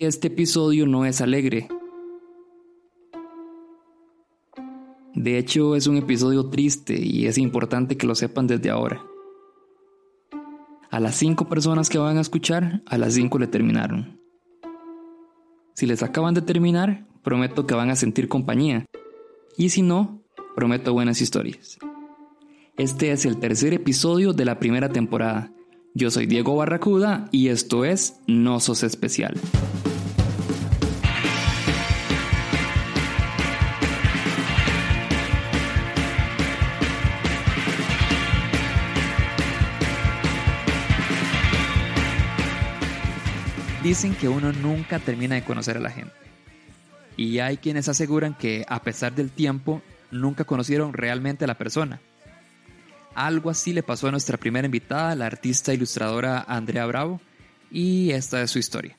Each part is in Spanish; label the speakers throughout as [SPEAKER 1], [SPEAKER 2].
[SPEAKER 1] Este episodio no es alegre. De hecho, es un episodio triste y es importante que lo sepan desde ahora. A las cinco personas que van a escuchar, a las cinco le terminaron. Si les acaban de terminar, prometo que van a sentir compañía. Y si no, prometo buenas historias. Este es el tercer episodio de la primera temporada. Yo soy Diego Barracuda y esto es No Sos Especial. Dicen que uno nunca termina de conocer a la gente. Y hay quienes aseguran que a pesar del tiempo, nunca conocieron realmente a la persona. Algo así le pasó a nuestra primera invitada, la artista ilustradora Andrea Bravo, y esta es su historia.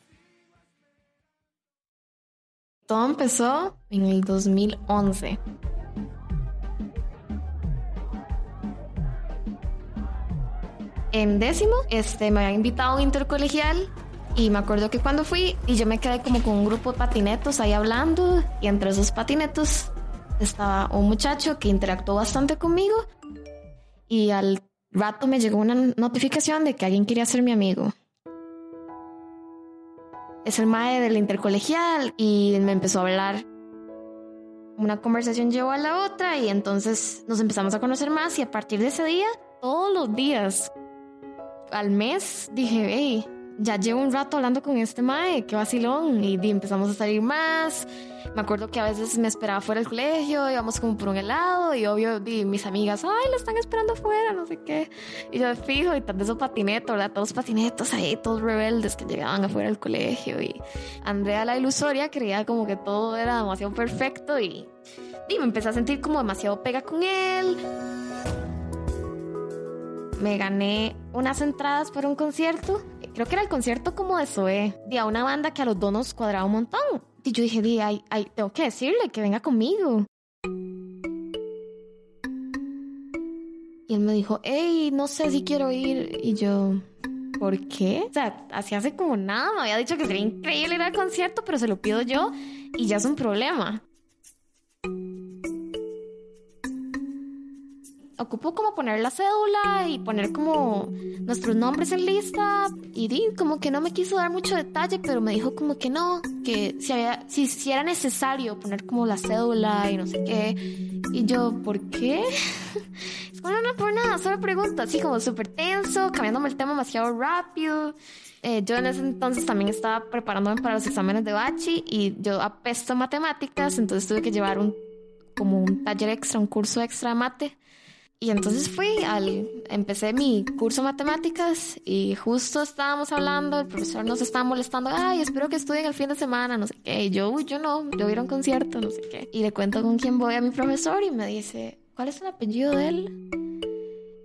[SPEAKER 2] Todo empezó en el 2011. En décimo, este, me había invitado intercolegial y me acuerdo que cuando fui y yo me quedé como con un grupo de patinetos ahí hablando y entre esos patinetos estaba un muchacho que interactuó bastante conmigo y al rato me llegó una notificación de que alguien quería ser mi amigo. Es el mae del intercolegial y me empezó a hablar. Una conversación llevó a la otra y entonces nos empezamos a conocer más y a partir de ese día, todos los días, al mes, dije, hey, ya llevo un rato hablando con este mae, qué vacilón, y, empezamos a salir más. Me acuerdo que a veces me esperaba fuera del colegio, íbamos como por un helado, y obvio, mis amigas, ay, lo están esperando afuera, no sé qué. Y yo fijo, y tanto esos patinetos, ¿verdad? Todos patinetos ahí, todos rebeldes que llegaban afuera del colegio. Y Andrea, la ilusoria, creía como que todo era demasiado perfecto, y, y me empecé a sentir como demasiado pega con él me gané unas entradas para un concierto. Creo que era el concierto como de Zoe, de una banda que a los dos nos cuadraba un montón. Y yo dije, di, ay, ay, tengo que decirle que venga conmigo. Y él me dijo, hey, no sé si quiero ir. Y yo, ¿por qué? O sea, así hace como nada. Me había dicho que sería increíble ir al concierto, pero se lo pido yo y ya es un problema. Ocupó como poner la cédula y poner como nuestros nombres en lista y di como que no me quiso dar mucho detalle pero me dijo como que no que si había si, si era necesario poner como la cédula y no sé qué. Y yo ¿por qué? es como no por nada solo pregunto así como súper tenso cambiándome el tema demasiado rápido. Eh, yo en ese entonces también estaba preparándome para los exámenes de bachi y yo apesto matemáticas entonces tuve que llevar un como un taller extra un curso extra de mate y entonces fui al, empecé mi curso de matemáticas y justo estábamos hablando, el profesor nos estaba molestando, ay, espero que estudien el fin de semana, no sé qué. Y yo, uy, yo no, yo voy a un concierto, no sé qué. Y le cuento con quién voy a mi profesor y me dice, ¿cuál es el apellido de él?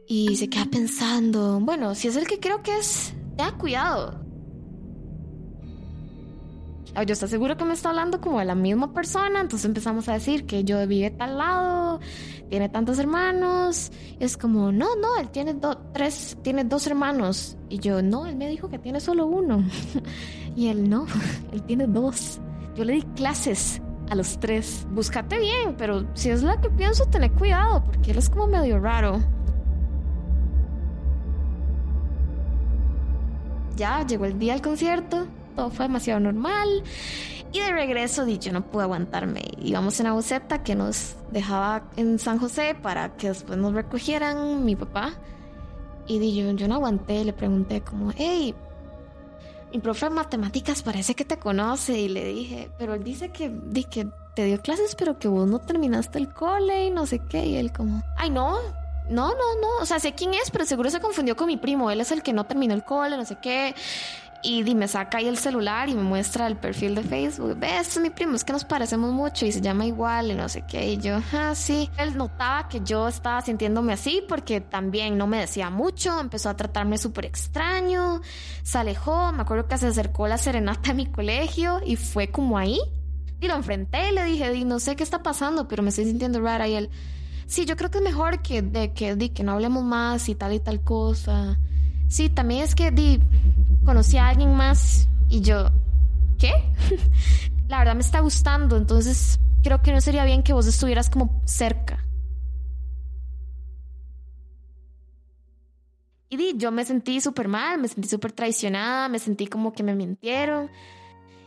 [SPEAKER 2] Y se queda pensando, bueno, si es el que creo que es, tenga cuidado. Yo estoy seguro que me está hablando como de la misma persona, entonces empezamos a decir que yo vive tal lado, tiene tantos hermanos. es como, no, no, él tiene tres, tiene dos hermanos. Y yo, no, él me dijo que tiene solo uno. y él, no, él tiene dos. Yo le di clases a los tres. Búscate bien, pero si es la que pienso, tener cuidado, porque él es como medio raro. Ya llegó el día del concierto todo fue demasiado normal. Y de regreso, yo no pude aguantarme. Íbamos en la que nos dejaba en San José para que después nos recogieran mi papá. Y di, yo, yo no aguanté, le pregunté como, hey, mi profe de matemáticas parece que te conoce. Y le dije, pero él dice que, di, que te dio clases, pero que vos no terminaste el cole y no sé qué. Y él como, ay, no, no, no, no, o sea, sé quién es, pero seguro se confundió con mi primo. Él es el que no terminó el cole, no sé qué. Y, me saca ahí el celular y me muestra el perfil de Facebook. Ve, este es mi primo, es que nos parecemos mucho y se llama igual y no sé qué. Y yo, ah, sí. Él notaba que yo estaba sintiéndome así porque también no me decía mucho. Empezó a tratarme súper extraño. Se alejó. Me acuerdo que se acercó la serenata a mi colegio y fue como ahí. Y lo enfrenté y le dije, di, no sé qué está pasando, pero me estoy sintiendo rara. Y él, sí, yo creo que es mejor que, de, que, di, que no hablemos más y tal y tal cosa. Sí, también es que di, conocí a alguien más y yo, ¿qué? la verdad me está gustando, entonces creo que no sería bien que vos estuvieras como cerca. Y di, yo me sentí súper mal, me sentí súper traicionada, me sentí como que me mintieron.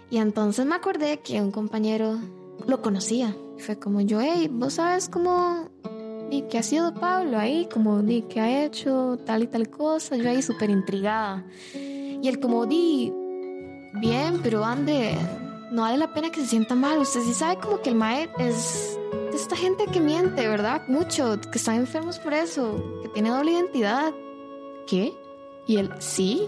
[SPEAKER 2] Y entonces me acordé que un compañero lo conocía. Fue como yo, hey, vos sabes cómo y qué ha sido Pablo ahí, como di que ha hecho tal y tal cosa, yo ahí súper intrigada. Y él como di, bien, pero ande, no vale la pena que se sienta mal, usted sí sabe como que el mae es esta gente que miente, ¿verdad? Mucho, que están enfermos por eso, que tiene doble identidad. ¿Qué? Y él, sí.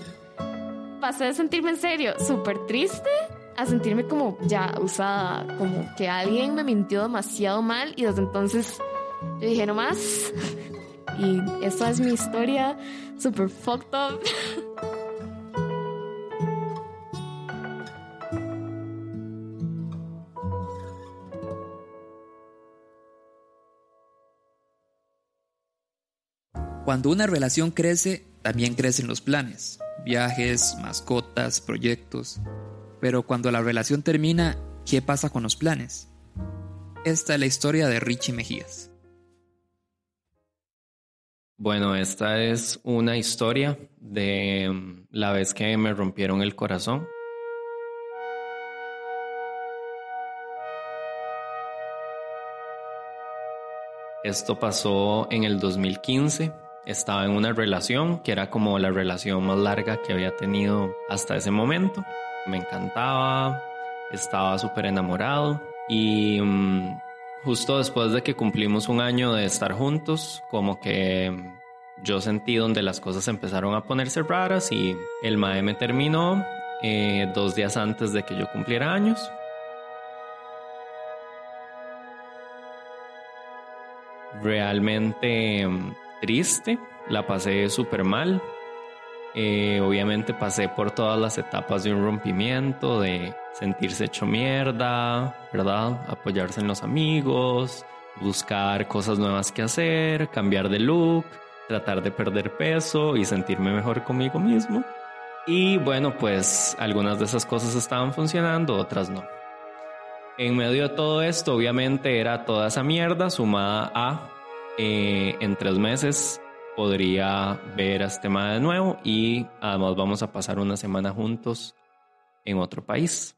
[SPEAKER 2] Pasé de sentirme en serio súper triste a sentirme como ya usada, como que alguien me mintió demasiado mal y desde entonces yo dije, no más. Y esa es mi historia super fucked up.
[SPEAKER 1] Cuando una relación crece, también crecen los planes, viajes, mascotas, proyectos. Pero cuando la relación termina, ¿qué pasa con los planes? Esta es la historia de Richie Mejías.
[SPEAKER 3] Bueno, esta es una historia de mm, la vez que me rompieron el corazón. Esto pasó en el 2015. Estaba en una relación que era como la relación más larga que había tenido hasta ese momento. Me encantaba, estaba súper enamorado y mm, justo después de que cumplimos un año de estar juntos, como que yo sentí donde las cosas empezaron a ponerse raras y el MAE me terminó eh, dos días antes de que yo cumpliera años. Realmente mm, triste, la pasé súper mal. Eh, obviamente pasé por todas las etapas de un rompimiento, de sentirse hecho mierda, ¿verdad? Apoyarse en los amigos, buscar cosas nuevas que hacer, cambiar de look, tratar de perder peso y sentirme mejor conmigo mismo. Y bueno, pues algunas de esas cosas estaban funcionando, otras no. En medio de todo esto, obviamente era toda esa mierda sumada a eh, en tres meses podría ver a este tema de nuevo y además vamos a pasar una semana juntos en otro país.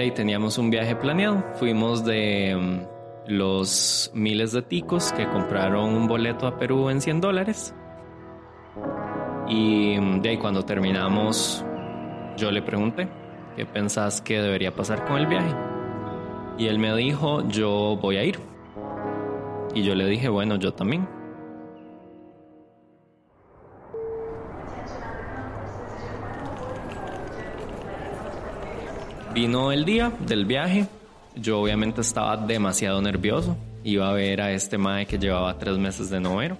[SPEAKER 3] Ahí teníamos un viaje planeado, fuimos de mm, los miles de ticos que compraron un boleto a Perú en 100 dólares. Y mm, de ahí cuando terminamos, yo le pregunté, ¿qué pensás que debería pasar con el viaje? Y él me dijo, yo voy a ir. Y yo le dije, bueno, yo también. Vino el día del viaje. Yo obviamente estaba demasiado nervioso. Iba a ver a este mae que llevaba tres meses de novero.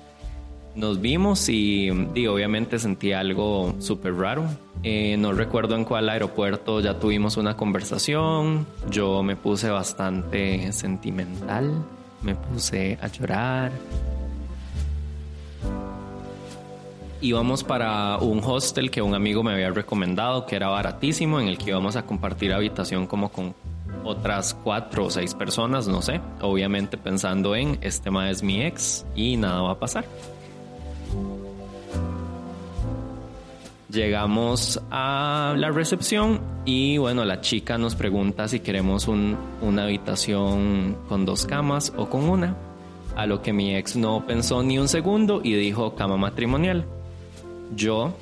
[SPEAKER 3] Nos vimos y, obviamente sentí algo súper raro. Eh, no recuerdo en cuál aeropuerto ya tuvimos una conversación. Yo me puse bastante sentimental me puse a llorar. Íbamos para un hostel que un amigo me había recomendado, que era baratísimo, en el que íbamos a compartir habitación como con otras cuatro o seis personas, no sé. Obviamente pensando en, este ma es mi ex y nada va a pasar. Llegamos a la recepción y bueno, la chica nos pregunta si queremos una habitación con dos camas o con una. A lo que mi ex no pensó ni un segundo y dijo cama matrimonial. Yo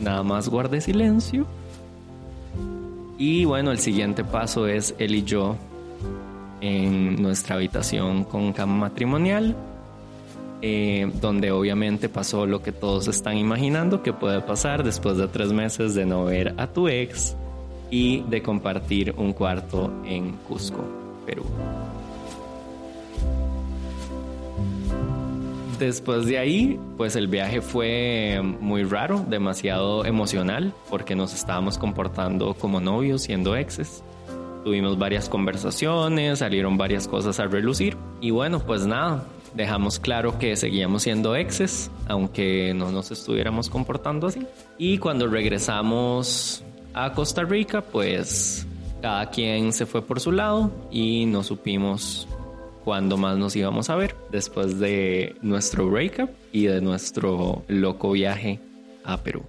[SPEAKER 3] nada más guardé silencio. Y bueno, el siguiente paso es él y yo en nuestra habitación con cama matrimonial eh, donde obviamente pasó lo que todos están imaginando que puede pasar después de tres meses de no ver a tu ex y de compartir un cuarto en Cusco, Perú. Después de ahí, pues el viaje fue muy raro, demasiado emocional, porque nos estábamos comportando como novios, siendo exes. Tuvimos varias conversaciones, salieron varias cosas a relucir. Y bueno, pues nada, dejamos claro que seguíamos siendo exes, aunque no nos estuviéramos comportando así. Y cuando regresamos a Costa Rica, pues cada quien se fue por su lado y no supimos cuándo más nos íbamos a ver después de nuestro breakup y de nuestro loco viaje a Perú.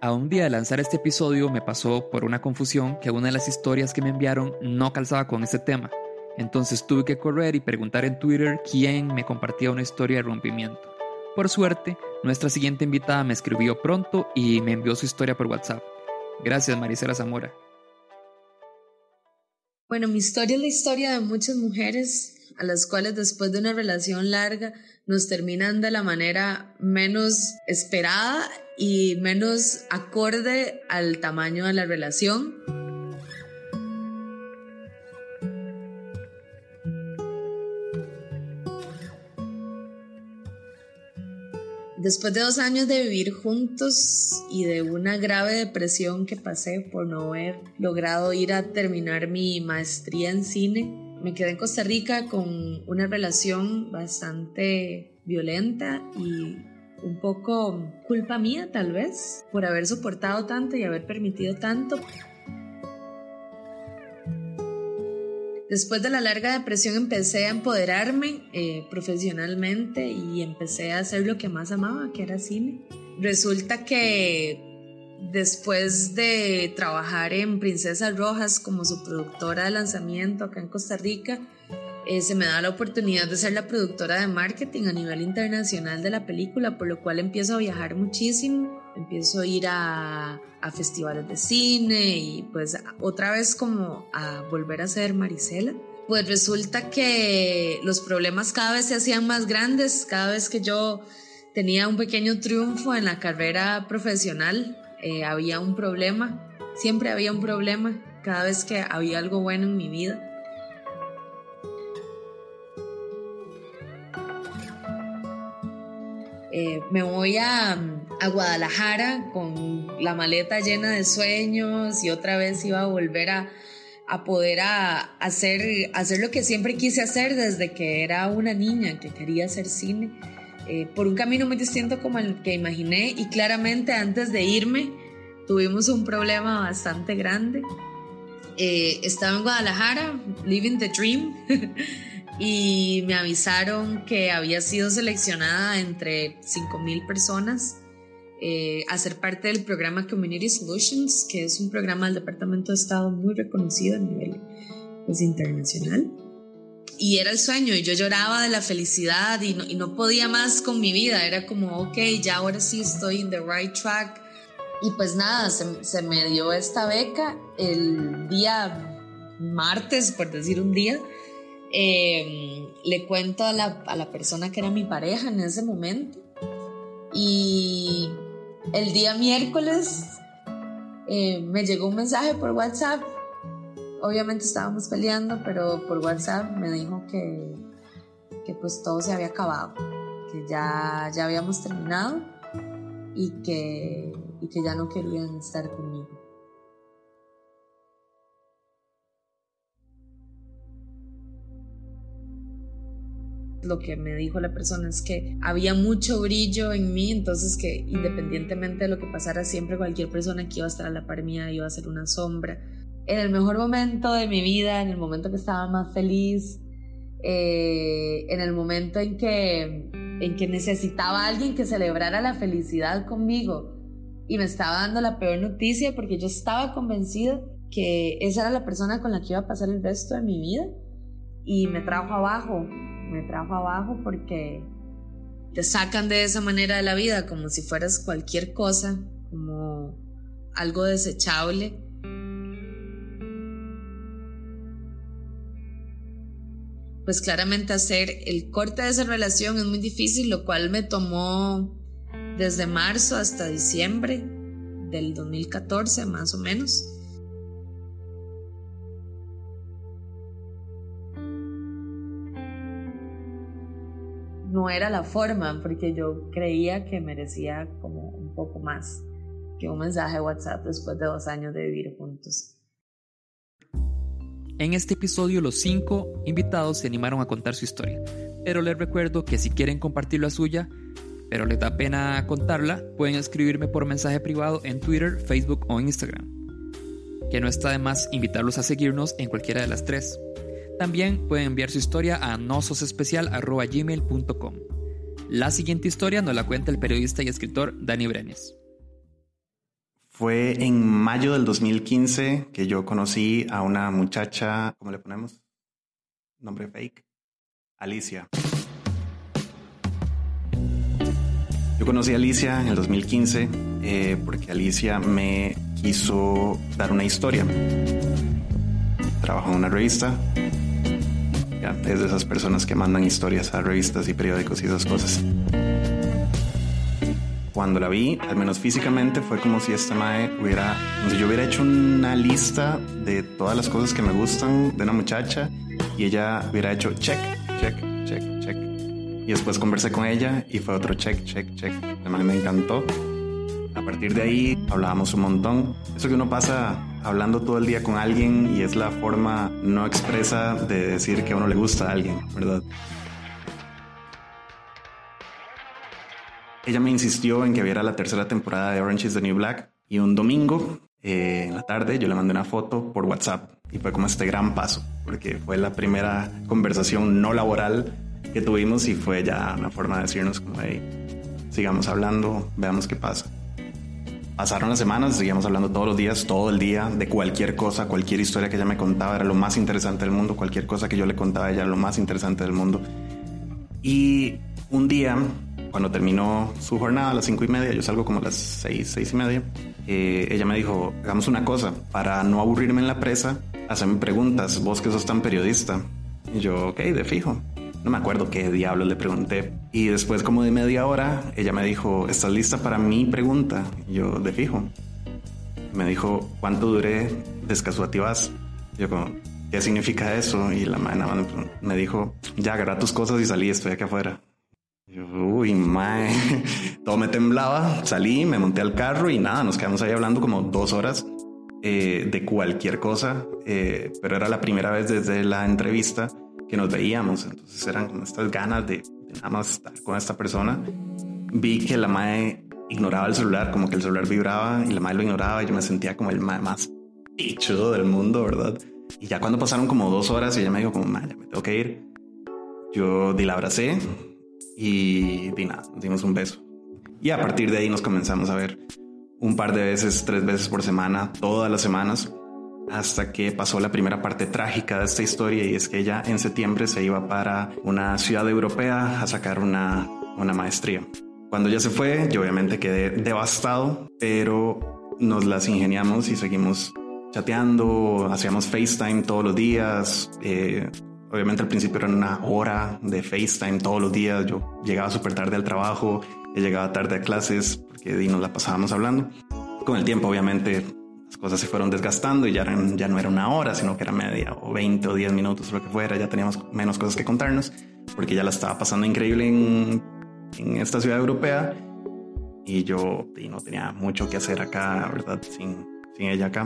[SPEAKER 1] A un día de lanzar este episodio me pasó por una confusión que una de las historias que me enviaron no calzaba con este tema. Entonces tuve que correr y preguntar en Twitter quién me compartía una historia de rompimiento. Por suerte, nuestra siguiente invitada me escribió pronto y me envió su historia por WhatsApp. Gracias, Marisela Zamora.
[SPEAKER 4] Bueno, mi historia es la historia de muchas mujeres a las cuales después de una relación larga nos terminan de la manera menos esperada y menos acorde al tamaño de la relación. Después de dos años de vivir juntos y de una grave depresión que pasé por no haber logrado ir a terminar mi maestría en cine, me quedé en Costa Rica con una relación bastante violenta y un poco culpa mía tal vez por haber soportado tanto y haber permitido tanto. Después de la larga depresión empecé a empoderarme eh, profesionalmente y empecé a hacer lo que más amaba, que era cine. Resulta que después de trabajar en Princesas Rojas como su productora de lanzamiento acá en Costa Rica, eh, se me da la oportunidad de ser la productora de marketing a nivel internacional de la película, por lo cual empiezo a viajar muchísimo, empiezo a ir a, festivales de cine y pues otra vez como a volver a ser Marisela. Pues resulta que los problemas cada vez se hacían más grandes, cada vez que yo tenía un pequeño triunfo en la carrera profesional, eh, había un problema, siempre había un problema, cada vez que había algo bueno en mi vida Eh, me voy a, Guadalajara con la maleta llena de sueños y otra vez iba a volver a, poder hacer, hacer lo que siempre quise hacer desde que era una niña, que quería hacer cine, eh, por un camino muy distinto como el que imaginé y claramente antes de irme tuvimos un problema bastante grande. Eh, estaba en Guadalajara, living the dream. y me avisaron que había sido seleccionada entre 5.000 personas eh, a ser parte del programa Community Solutions, que es un programa del Departamento de Estado muy reconocido a nivel pues, internacional. Y era el sueño, y yo lloraba de la felicidad y no, y no podía más con mi vida. Era como, ok, ya ahora sí estoy en the right track. Y pues nada, se, se me dio esta beca el día martes, por decir un día Em, le cuento a la, a la persona que era mi pareja en ese momento. Y el día miércoles eh, me llegó un mensaje por WhatsApp. Obviamente estábamos peleando, pero por WhatsApp me dijo que, que pues todo se había acabado, que ya, ya habíamos terminado y que, y que ya no querían estar conmigo. Lo que me dijo la persona es que había mucho brillo en mí, entonces que independientemente de lo que pasara, siempre cualquier persona que iba a estar a la par mía iba a ser una sombra. En el mejor momento de mi vida, en el momento que estaba más feliz, eh, en el momento en que, en que necesitaba alguien que celebrara la felicidad conmigo y me estaba dando la peor noticia porque yo estaba convencida que esa era la persona con la que iba a pasar el resto de mi vida y me trajo abajo me trajo abajo porque te sacan de esa manera de la vida como si fueras cualquier cosa, como algo desechable. Pues claramente hacer el corte de esa relación es muy difícil, lo cual me tomó desde marzo hasta diciembre del 2014 más o menos. Era la forma, porque yo creía que merecía como un poco más que un mensaje de WhatsApp después de dos años de vivir juntos.
[SPEAKER 1] En este episodio los cinco invitados se animaron a contar su historia, pero les recuerdo que si quieren compartir la suya, pero les da pena contarla, pueden escribirme por mensaje privado en Twitter, Facebook o Instagram. Que no está de más invitarlos a seguirnos en cualquiera de las tres. También pueden enviar su historia a nososespecial.gmail.com. La siguiente historia nos la cuenta el periodista y escritor Dani Brenes.
[SPEAKER 5] Fue en mayo del 2015 que yo conocí a una muchacha, ¿cómo le ponemos? Nombre fake. Alicia. Yo conocí a Alicia en el 2015 eh, porque Alicia me quiso dar una historia. Trabajo en una revista. Es de esas personas que mandan historias a revistas y periódicos y esas cosas cuando la vi, al menos físicamente, fue como si esta mae hubiera, si yo hubiera hecho una lista de todas las cosas que me gustan de una muchacha y ella hubiera hecho check, check, check, check. Y después conversé con ella y fue otro check, check, check. La mae me encantó. Partir de ahí hablábamos un montón. Eso que uno pasa hablando todo el día con alguien y es la forma no expresa de decir que a uno le gusta a alguien, ¿verdad? Ella me insistió en que viera la tercera temporada de Orange is the New Black y un domingo eh, en la tarde yo le mandé una foto por WhatsApp y fue como este gran paso porque fue la primera conversación no laboral que tuvimos y fue ya una forma de decirnos como hey, sigamos hablando, veamos qué pasa. Pasaron las semanas, seguíamos hablando todos los días, todo el día, de cualquier cosa, cualquier historia que ella me contaba era lo más interesante del mundo, cualquier cosa que yo le contaba a ella lo más interesante del mundo. Y un día cuando terminó su jornada a las cinco y media, yo salgo como a las seis, seis y media, eh, ella me dijo, hagamos una cosa, para no aburrirme en la presa, hazme preguntas, vos que sos tan periodista. Y yo, ok, de fijo. No me acuerdo qué diablo le pregunté. Y después como de media hora, ella me dijo, ¿estás lista para mi pregunta? Yo, de fijo. Me dijo, ¿cuánto duré descasuativas? Yo como, ¿qué significa eso? Y la mano me dijo, ya agarra tus cosas y salí, estoy aquí afuera. Uy, mae, todo me temblaba, salí, me monté al carro y nada, nos quedamos ahí hablando como dos horas eh, de cualquier cosa, eh, pero era la primera vez desde la entrevista que nos veíamos, entonces eran como estas ganas de, nada más estar con esta persona. Vi que la mae ignoraba el celular, como que el celular vibraba y la mae lo ignoraba y yo me sentía como el más pichudo del mundo, ¿verdad? Y ya cuando pasaron como dos horas y ella me dijo como, mae, me tengo que ir, yo di la abracé y, y nada, nos dimos un beso. Y a partir de ahí nos comenzamos a ver un par de veces, tres veces por semana, todas las semanas, hasta que pasó la primera parte trágica de esta historia y es que ella en septiembre se iba para una ciudad europea a sacar una, una maestría. Cuando ella se fue, yo obviamente quedé devastado, pero nos las ingeniamos y seguimos chateando, hacíamos FaceTime todos los días, eh, Obviamente al principio era una hora de FaceTime todos los días. Yo llegaba súper tarde al trabajo, llegaba tarde a clases porque nos la pasábamos hablando. Con el tiempo, obviamente, las cosas se fueron desgastando y ya, ya no era una hora, sino que era media o 20 o 10 minutos, lo que fuera. Ya teníamos menos cosas que contarnos porque ya la estaba pasando increíble en, en esta ciudad europea y yo y no tenía mucho que hacer acá, ¿verdad? Sin, sin ella acá.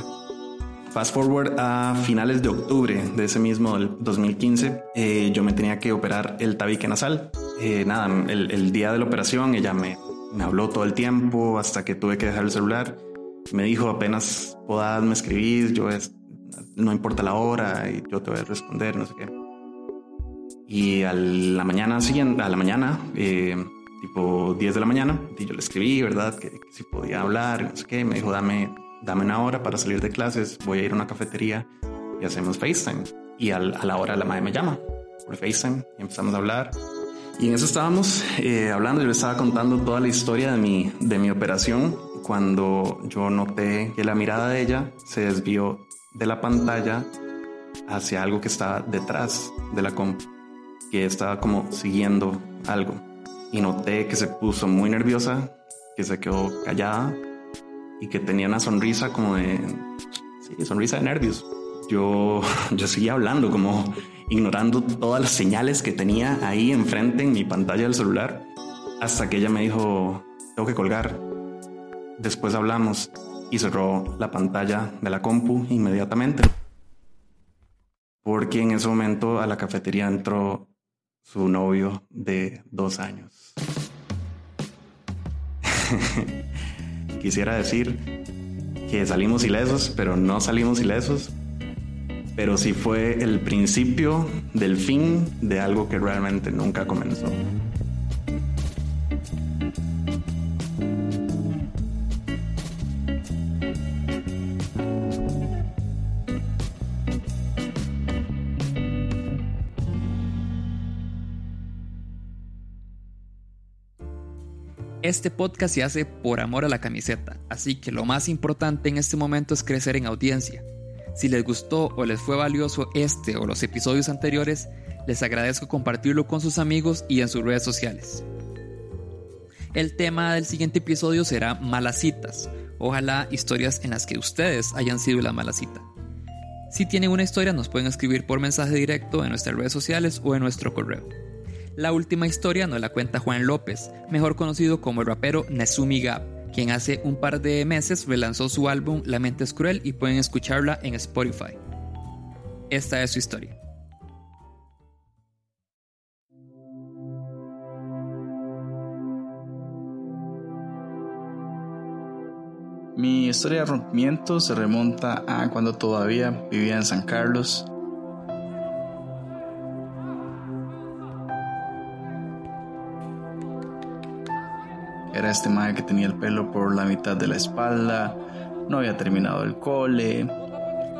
[SPEAKER 5] Fast forward a finales de octubre de ese mismo 2015, eh, yo me tenía que operar el tabique nasal. Eh, nada, el, día de la operación ella me, me habló todo el tiempo hasta que tuve que dejar el celular. Me dijo apenas podás me escribir, yo es, no importa la hora y yo te voy a responder, no sé qué. Y a la mañana siguiente, a la mañana, eh, tipo 10 de la mañana, y yo le escribí, ¿verdad? Que, que si podía hablar, no sé qué. Me dijo, dame dame una hora para salir de clases, voy a ir a una cafetería y hacemos FaceTime. Y a la hora la madre me llama por FaceTime y empezamos a hablar. Y en eso estábamos eh, hablando, yo le estaba contando toda la historia de mi, de mi operación cuando yo noté que la mirada de ella se desvió de la pantalla hacia algo que estaba detrás de la comp, que estaba como siguiendo algo. Y noté que se puso muy nerviosa, que se quedó callada y que tenía una sonrisa como de, sonrisa de nervios. Yo, yo seguía hablando, como ignorando todas las señales que tenía ahí enfrente en mi pantalla del celular, hasta que ella me dijo, tengo que colgar. Después hablamos y cerró la pantalla de la compu inmediatamente. porque en ese momento a la cafetería entró su novio de dos años. Quisiera decir que salimos ilesos, pero no salimos ilesos. Pero sí fue el principio del fin de algo que realmente nunca comenzó.
[SPEAKER 1] Este podcast se hace por amor a la camiseta, así que lo más importante en este momento es crecer en audiencia. Si les gustó o les fue valioso este o los episodios anteriores, les agradezco compartirlo con sus amigos y en sus redes sociales. El tema del siguiente episodio será malas citas, ojalá historias en las que ustedes hayan sido la mala cita. Si tienen una historia nos pueden escribir por mensaje directo en nuestras redes sociales o en nuestro correo. La última historia nos la cuenta Juan López, mejor conocido como el rapero Nezumi Gap, quien hace un par de meses relanzó su álbum La mente es cruel y pueden escucharla en Spotify. Esta es su historia.
[SPEAKER 6] Mi historia de rompimiento se remonta a cuando todavía vivía en San Carlos Era este mae que tenía el pelo por la mitad de la espalda, no había terminado el cole,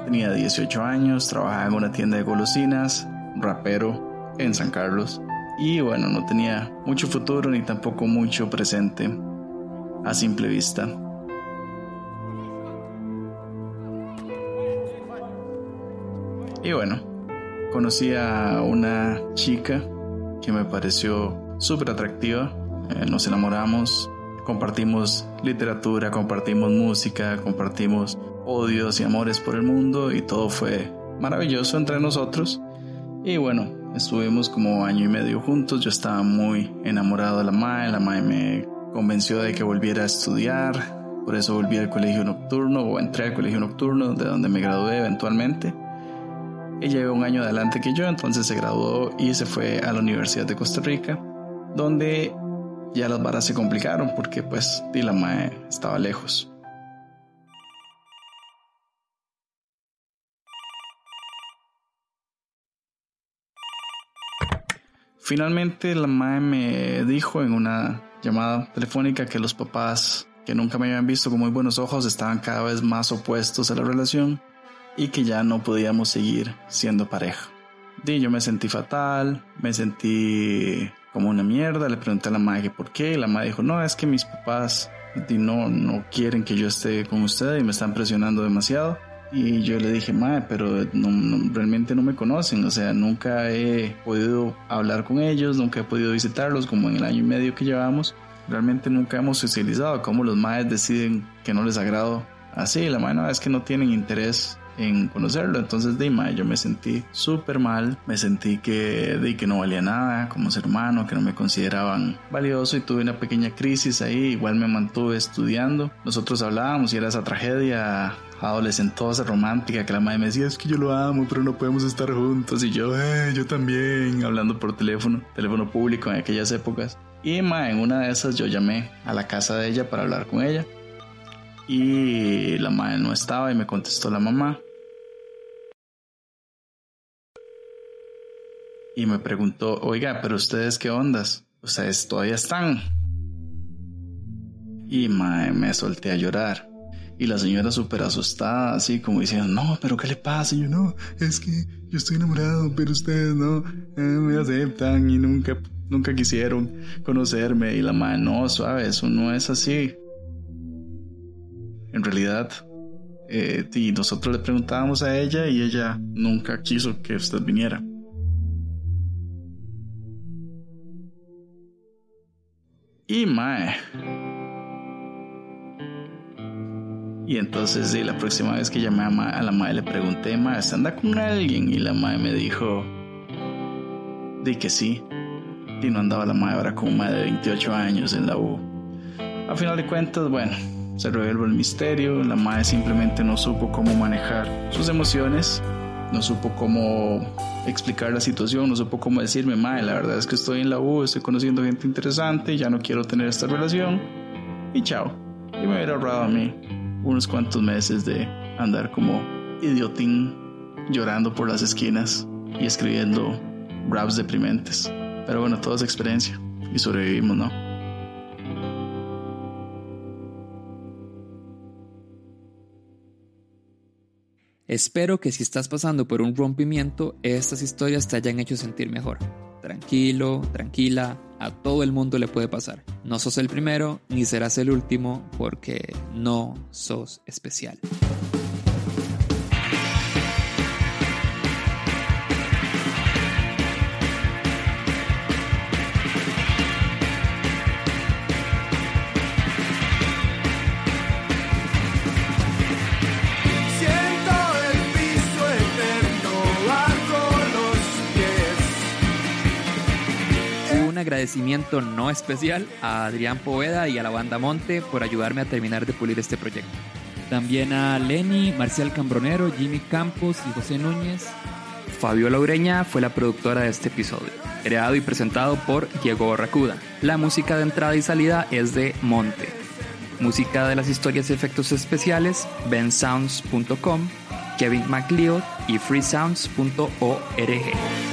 [SPEAKER 6] tenía 18 años, trabajaba en una tienda de golosinas, rapero en San Carlos. Y bueno, no tenía mucho futuro ni tampoco mucho presente a simple vista. Y bueno, conocí a una chica que me pareció súper atractiva eh, nos enamoramos, compartimos literatura, compartimos música, compartimos odios y amores por el mundo y todo fue maravilloso entre nosotros. Y bueno, estuvimos como año y medio juntos, yo estaba muy enamorado de la MAE, la MAE me convenció de que volviera a estudiar, por eso volví al colegio nocturno o entré al colegio nocturno de donde me gradué eventualmente. Ella lleva un año adelante que yo, entonces se graduó y se fue a la Universidad de Costa Rica, donde ya las varas se complicaron porque pues la mae estaba lejos. Finalmente la mae me dijo en una llamada telefónica que los papás que nunca me habían visto con muy buenos ojos estaban cada vez más opuestos a la relación y que ya no podíamos seguir siendo pareja. Y yo me sentí fatal, me sentí como una mierda. Le pregunté a la madre por qué. Y la madre dijo, no, es que mis papás no, no quieren que yo esté con usted y me están presionando demasiado. Y yo le dije, madre, pero no, realmente no me conocen. O sea, nunca he podido hablar con ellos, nunca he podido visitarlos como en el año y medio que llevamos. Realmente nunca hemos socializado. Cómo los madres deciden que no les agrado así. La madre no, es que no tienen interés en conocerlo. Entonces, de yo me sentí súper mal, me sentí que, de, que no valía nada como ser humano, que no me consideraban valioso y tuve una pequeña crisis ahí. Igual me mantuve estudiando. Nosotros hablábamos y era esa tragedia adolescentosa, romántica, que la madre me decía, es que yo lo amo, pero no podemos estar juntos. Y yo, eh, yo también, hablando por teléfono, teléfono público en aquellas épocas. Y ma, en una de esas yo llamé a la casa de ella para hablar con ella y la madre no estaba y me contestó la mamá. Y me preguntó, oiga, pero ustedes qué ondas? Ustedes todavía están. Y mae, me solté a llorar. Y la señora súper asustada, así como diciendo, no, pero ¿qué le pasa? Y yo, no, es que yo estoy enamorado, pero ustedes no eh, me aceptan y nunca, nunca quisieron conocerme. Y la madre, no, suave, eso no es así. En realidad, eh, nosotros le preguntábamos a ella y ella nunca quiso que usted viniera. Y mae. Y entonces, la próxima vez que llamé a, la mae le pregunté, mae, ¿se anda con alguien? Y la mae me dijo, di que sí. Y no andaba la mae ahora con un mae de 28 años en la U. A final de cuentas, bueno, se reveló el misterio, la madre simplemente no supo cómo manejar sus emociones no supo cómo explicar la situación, no supo cómo decirme, mae, la verdad es que estoy en la U, estoy conociendo gente interesante, ya no quiero tener esta relación y chao. Y me hubiera ahorrado a mí unos cuantos meses de andar como idiotín llorando por las esquinas y escribiendo raps deprimentes. Pero bueno, todo es experiencia y sobrevivimos, ¿no?
[SPEAKER 1] Espero que si estás pasando por un rompimiento, estas historias te hayan hecho sentir mejor. Tranquilo, tranquila, a todo el mundo le puede pasar. No sos el primero ni serás el último porque no sos especial. Agradecimiento no especial a Adrián Poveda y a la banda Monte por ayudarme a terminar de pulir este proyecto. También a Lenny, Marcial Cambronero, Jimmy Campos y José Núñez. Fabiola Ureña fue la productora de este episodio, creado y presentado por Diego Barracuda. La música de entrada y salida es de Monte. Música de las historias y efectos especiales, bensounds.com, Kevin McLeod y freesounds.org.